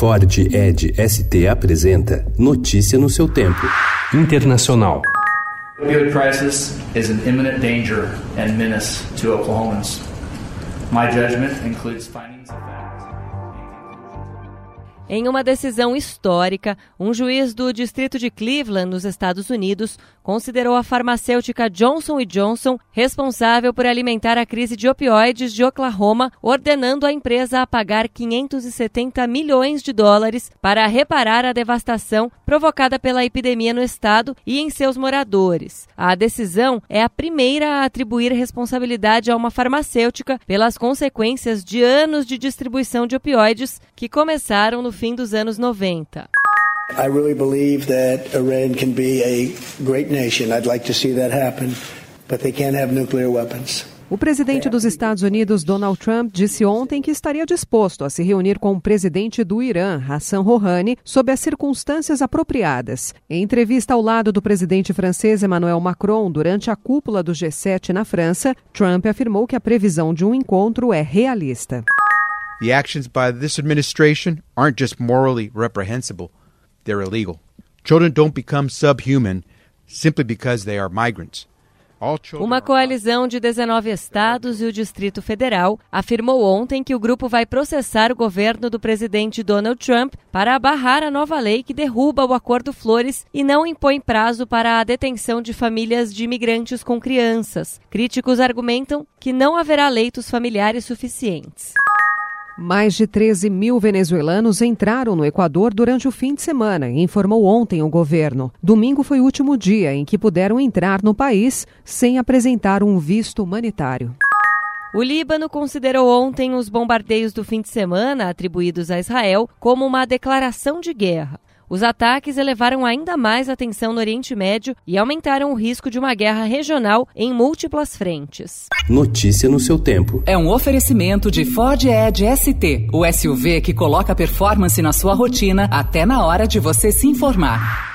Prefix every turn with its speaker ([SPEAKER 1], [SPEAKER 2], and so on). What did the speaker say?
[SPEAKER 1] Ford Ed ST apresenta Notícia no seu tempo. Internacional.
[SPEAKER 2] Opioid crisis is an imminent danger and menace to Oklahomans. My judgment includes findings of.
[SPEAKER 3] Em uma decisão histórica, um juiz do distrito de Cleveland, nos Estados Unidos, considerou a farmacêutica Johnson Johnson responsável por alimentar a crise de opioides de Oklahoma, ordenando a empresa a pagar 570 milhões de dólares para reparar a devastação provocada pela epidemia no estado e em seus moradores. A decisão é a primeira a atribuir responsabilidade a uma farmacêutica pelas consequências de anos de distribuição de opioides que começaram no fim dos anos 90.
[SPEAKER 4] I really believe that Iran can be a great nation. I'd like to see that happen, but they can't have nuclear weapons.
[SPEAKER 5] O presidente dos Estados Unidos, Donald Trump, disse ontem que estaria disposto a se reunir com o presidente do Irã, Hassan Rouhani, sob as circunstâncias apropriadas. Em entrevista ao lado do presidente francês Emmanuel Macron durante a cúpula do G7 na França, Trump afirmou que a previsão de um encontro é realista.
[SPEAKER 6] The actions by this administration aren't just morally reprehensible, they're illegal. Children don't become subhuman simply because they are migrants.
[SPEAKER 3] Uma coalizão de 19 estados e o Distrito Federal afirmou ontem que o grupo vai processar o governo do presidente Donald Trump para barrar a nova lei que derruba o Acordo Flores e não impõe prazo para a detenção de famílias de imigrantes com crianças. Críticos argumentam que não haverá leitos familiares suficientes.
[SPEAKER 5] Mais de 13 mil venezuelanos entraram no Equador durante o fim de semana, informou ontem o governo. Domingo foi o último dia em que puderam entrar no país sem apresentar um visto humanitário.
[SPEAKER 3] O Líbano considerou ontem os bombardeios do fim de semana atribuídos a Israel como uma declaração de guerra. Os ataques elevaram ainda mais a tensão no Oriente Médio e aumentaram o risco de uma guerra regional em múltiplas frentes.
[SPEAKER 1] Notícia no seu tempo.
[SPEAKER 7] É um oferecimento de Ford Edge ST, o SUV que coloca performance na sua rotina até na hora de você se informar.